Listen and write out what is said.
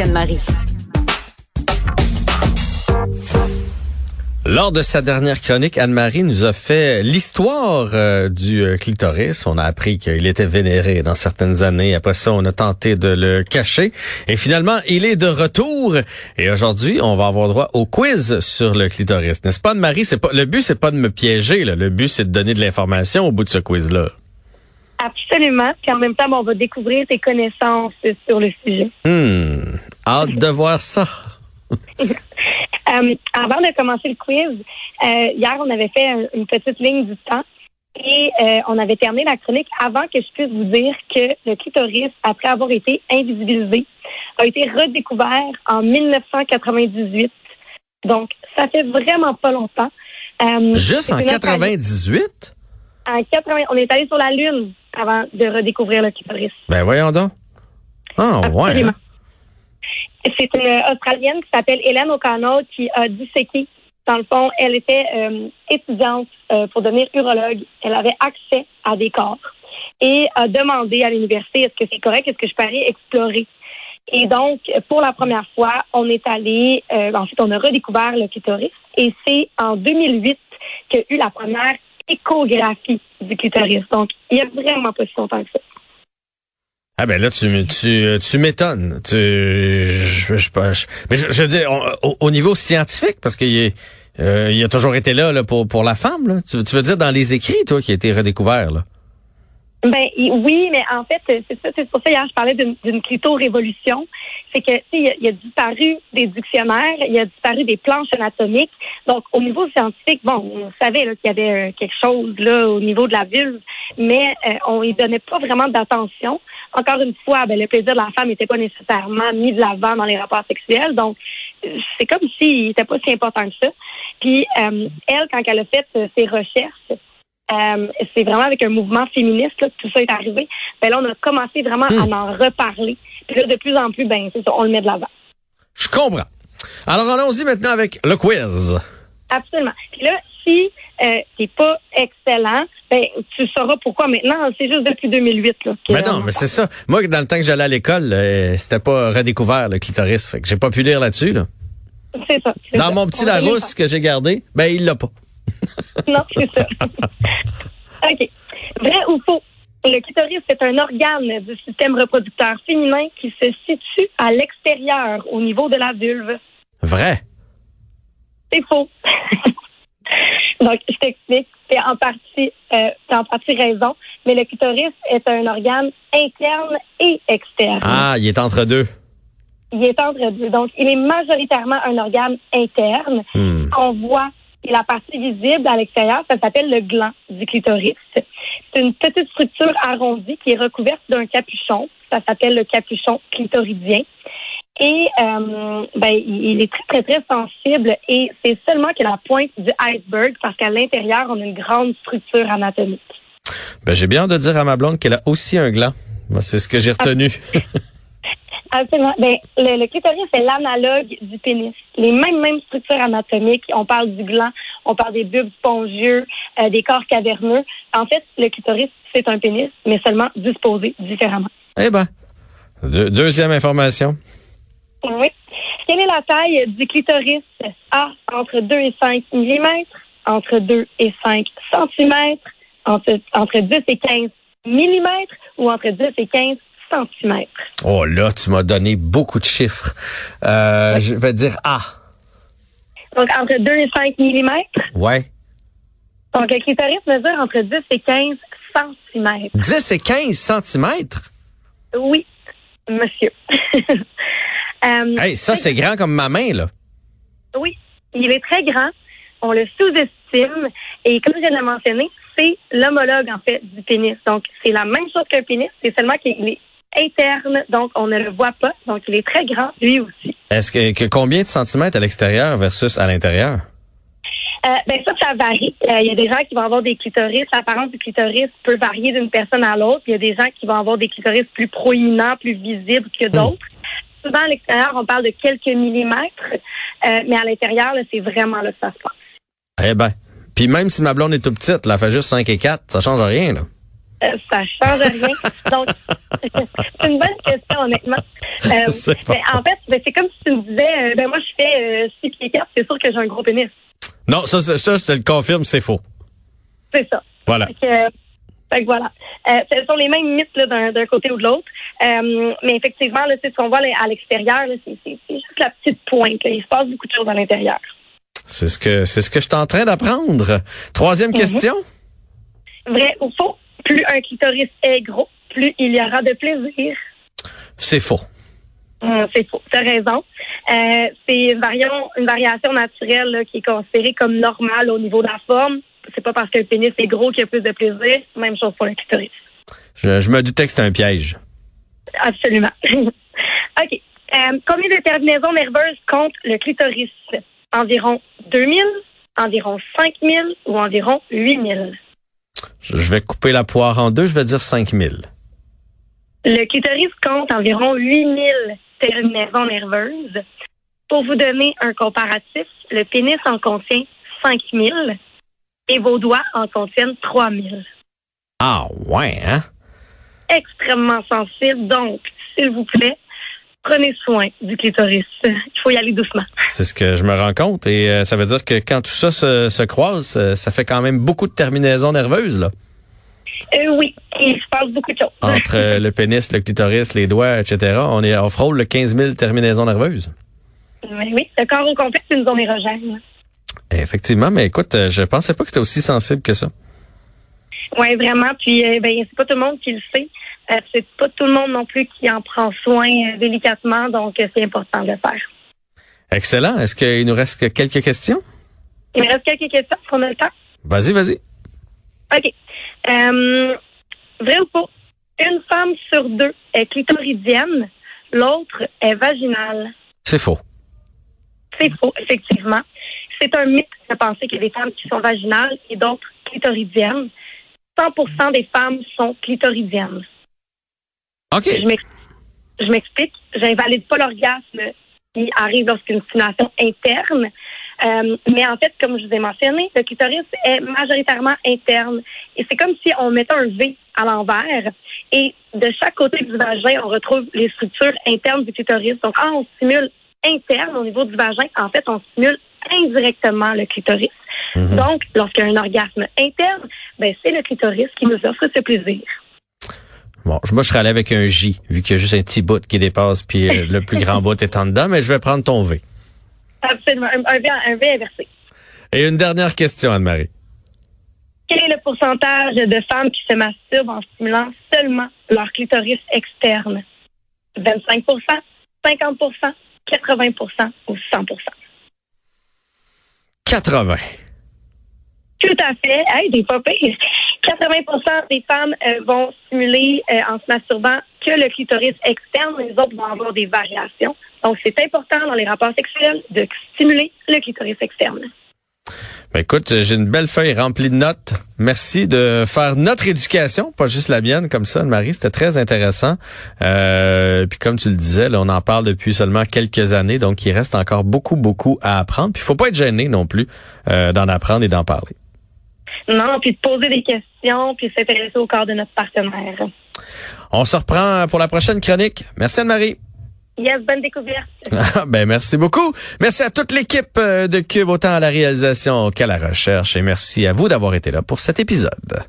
Anne-Marie. Lors de sa dernière chronique, Anne-Marie nous a fait l'histoire euh, du euh, clitoris. On a appris qu'il était vénéré dans certaines années. Après ça, on a tenté de le cacher. Et finalement, il est de retour. Et aujourd'hui, on va avoir droit au quiz sur le clitoris. N'est-ce pas, Anne-Marie? Le but, c'est pas de me piéger. Le but, c'est de donner de l'information au bout de ce quiz-là. Absolument. Puis en même temps, on va découvrir tes connaissances sur le sujet. Hmm. Hâte de voir ça. Euh, avant de commencer le quiz, euh, hier, on avait fait une petite ligne du temps et euh, on avait terminé la chronique avant que je puisse vous dire que le clitoris, après avoir été invisibilisé, a été redécouvert en 1998. Donc, ça fait vraiment pas longtemps. Juste en 98? En 80, on est allé sur la Lune avant de redécouvrir le clitoris. Ben voyons donc. Ah, ouais. Hein? C'est une Australienne qui s'appelle Hélène O'Connell qui a disséqué. Dans le fond, elle était euh, étudiante euh, pour devenir urologue. Elle avait accès à des corps et a demandé à l'université est-ce que c'est correct, est-ce que je parais explorer? Et donc, pour la première fois, on est allé, euh, en fait, on a redécouvert le clitoris. Et c'est en 2008 qu'il y a eu la première échographie du clitoris. Donc, il y a vraiment pas si longtemps que ça. Ah ben là, tu, tu, tu m'étonnes. Tu, je, je, je, mais je, veux dire, au, niveau scientifique, parce qu'il est, euh, il a toujours été là, là pour, pour la femme. Là. Tu, tu veux dire dans les écrits, toi, qui a été redécouvert là? Ben oui, mais en fait, c'est ça, c'est pour ça hier je parlais d'une clito-révolution. C'est que il a, il a disparu des dictionnaires, il a disparu des planches anatomiques. Donc au niveau scientifique, bon, on savait qu'il y avait euh, quelque chose là au niveau de la vulve, mais euh, on y donnait pas vraiment d'attention. Encore une fois, ben, le plaisir de la femme n'était pas nécessairement mis de l'avant dans les rapports sexuels. Donc c'est comme s'il n'était pas si important que ça. Puis euh, elle, quand elle a fait ses recherches, euh, c'est vraiment avec un mouvement féministe que tout ça est arrivé. Ben là, on a commencé vraiment à hmm. en reparler. Puis là, de plus en plus, ben, c'est ça, on le met de l'avant. Je comprends. Alors, allons-y maintenant avec le quiz. Absolument. Puis là, si euh, t'es pas excellent, ben, tu sauras pourquoi maintenant. C'est juste depuis 2008. Là, mais non, mais c'est ça. Moi, dans le temps que j'allais à l'école, euh, c'était pas redécouvert le clitoris. Fait que j'ai pas pu lire là-dessus. Là. C'est ça. Dans mon petit Larousse que j'ai gardé, ben il l'a pas. non, c'est ça. OK. Vrai ou faux? Le clitoris est un organe du système reproducteur féminin qui se situe à l'extérieur, au niveau de la vulve. Vrai. C'est faux. Donc, je t'explique. C'est en partie, euh, en partie raison. Mais le clitoris est un organe interne et externe. Ah, il est entre deux. Il est entre deux. Donc, il est majoritairement un organe interne hmm. qu'on voit et la partie visible à l'extérieur, ça s'appelle le gland du clitoris. C'est une petite structure arrondie qui est recouverte d'un capuchon. Ça s'appelle le capuchon clitoridien. Et euh, ben, il est très, très, très sensible et c'est seulement que la pointe du iceberg parce qu'à l'intérieur, on a une grande structure anatomique. Ben, j'ai bien de dire à ma blonde qu'elle a aussi un gland. C'est ce que j'ai retenu. Absolument. Ben, le, clitoris, c'est l'analogue du pénis. Les mêmes, mêmes structures anatomiques. On parle du gland, on parle des bulbes spongieux, euh, des corps caverneux. En fait, le clitoris, c'est un pénis, mais seulement disposé différemment. Eh ben, deuxième information. Oui. Quelle est la taille du clitoris? A, entre 2 et 5 mm, entre 2 et 5 cm, entre, entre 10 et 15 mm ou entre 10 et 15 Oh là, tu m'as donné beaucoup de chiffres. Euh, je vais dire A. Donc, entre 2 et 5 mm. Ouais. Donc, le clitoris mesure entre 10 et 15 cm. 10 et 15 cm? Oui, monsieur. euh, hey, ça, c'est grand comme ma main, là. Oui, il est très grand. On le sous-estime. Et comme je viens de le mentionner, c'est l'homologue, en fait, du pénis. Donc, c'est la même chose qu'un pénis, c'est seulement qu'il est interne, donc on ne le voit pas. Donc, il est très grand, lui aussi. Est-ce que, combien de centimètres à l'extérieur versus à l'intérieur? Euh, ben ça, ça varie. Euh, il y a des gens qui vont avoir des clitoris. L'apparence du clitoris peut varier d'une personne à l'autre. Il y a des gens qui vont avoir des clitoris plus proéminents, plus visibles que hmm. d'autres. Souvent, à l'extérieur, on parle de quelques millimètres, euh, mais à l'intérieur, c'est vraiment là que ça se passe. Eh ben, puis même si ma blonde est tout petite, elle fait juste 5 et 4, ça change rien, là. Euh, ça change rien. Donc, c'est une bonne question, honnêtement. Euh, mais en fait, ben, c'est comme si tu me disais, euh, ben moi, je fais 6 pieds 4, c'est sûr que j'ai un gros pénis. Non, ça, ça, je te le confirme, c'est faux. C'est ça. Voilà. Fait que, fait que voilà. ce sont les mêmes mythes d'un côté ou de l'autre. mais effectivement, c'est ce qu'on voit à l'extérieur, c'est juste la petite pointe. Il se passe beaucoup de choses à l'intérieur. C'est ce que c'est ce que je suis en train d'apprendre. Troisième mhm. question. Vrai ou faux? Plus un clitoris est gros, plus il y aura de plaisir. C'est faux. Hum, c'est faux. Tu as raison. Euh, c'est une, une variation naturelle qui est considérée comme normale au niveau de la forme. C'est pas parce qu'un pénis est gros qu'il y a plus de plaisir. Même chose pour le clitoris. Je, me doutais que c'était un piège. Absolument. OK. Euh, combien de terminaisons nerveuses compte le clitoris? Environ 2000, environ 5000 ou environ 8000? Je vais couper la poire en deux, je vais dire 5000. Le clitoris compte environ 8000 terminaisons nerveuses. Pour vous donner un comparatif, le pénis en contient 5000 et vos doigts en contiennent 3000. Ah ouais, hein? Extrêmement sensible, donc, s'il vous plaît, prenez soin du clitoris. Il faut y aller doucement. C'est ce que je me rends compte. Et euh, ça veut dire que quand tout ça se, croise, euh, ça fait quand même beaucoup de terminaisons nerveuses, là. Euh, oui, il se passe beaucoup de choses. Entre le pénis, le clitoris, les doigts, etc., on, est, on frôle le 15 000 terminaisons nerveuses. Oui, oui. Le corps au complet, c'est une zone érogène. Effectivement, mais écoute, je pensais pas que c'était aussi sensible que ça. Oui, vraiment. Puis, ben, c'est pas tout le monde qui le sait. Euh, c'est pas tout le monde non plus qui en prend soin euh, délicatement, donc euh, c'est important de le faire. Excellent. Est-ce qu'il nous reste quelques questions? Il me reste quelques questions, qu'on a le temps. Vas-y, vas-y. OK. vrai ou faux? Une femme sur deux est clitoridienne, l'autre est vaginale. C'est faux. C'est faux, effectivement. C'est un mythe de penser qu'il y a des femmes qui sont vaginales et d'autres clitoridiennes. 100% des femmes sont clitoridiennes. OK. Je m'explique. J'invalide pas l'orgasme qui arrive lorsqu'une stimulation interne. Euh, mais en fait, comme je vous ai mentionné, le clitoris est majoritairement interne. Et c'est comme si on mettait un V à l'envers. Et de chaque côté du vagin, on retrouve les structures internes du clitoris. Donc, quand on stimule interne au niveau du vagin, en fait, on stimule indirectement le clitoris. Mm-hmm. Donc, lorsqu'il y a un orgasme interne, ben, c'est le clitoris qui nous offre ce plaisir. Bon, moi, je serais allé avec un J, vu qu'il y a juste un petit bout qui dépasse, puis euh, le plus grand bout est en dedans, mais je vais prendre ton V. Absolument, un, v, inversé. Et une dernière question, Anne-Marie. Quel est le pourcentage de femmes qui se masturbent en stimulant seulement leur clitoris externe? 25% 50% 80% ou 100% 80 Tout à fait. Hey, des pas 80% des femmes euh, vont stimuler euh, en se masturbant que le clitoris externe, les autres vont avoir des variations. Donc, c'est important dans les rapports sexuels de stimuler le clitoris externe. Ben écoute, j'ai une belle feuille remplie de notes. Merci de faire notre éducation, pas juste la mienne comme ça, Marie. C'était très intéressant. Euh, puis comme tu le disais, là, on en parle depuis seulement quelques années, donc il reste encore beaucoup, beaucoup à apprendre. Puis il faut pas être gêné non plus d'en apprendre et d'en parler. Non, puis de poser des questions, puis s'intéresser au corps de notre partenaire. On se reprend pour la prochaine chronique. Merci Anne-Marie. Yes, bonne découverte. ben merci beaucoup. Merci à toute l'équipe euh, de Cube, autant à la réalisation qu'à la recherche. Et merci à vous d'avoir été là pour cet épisode.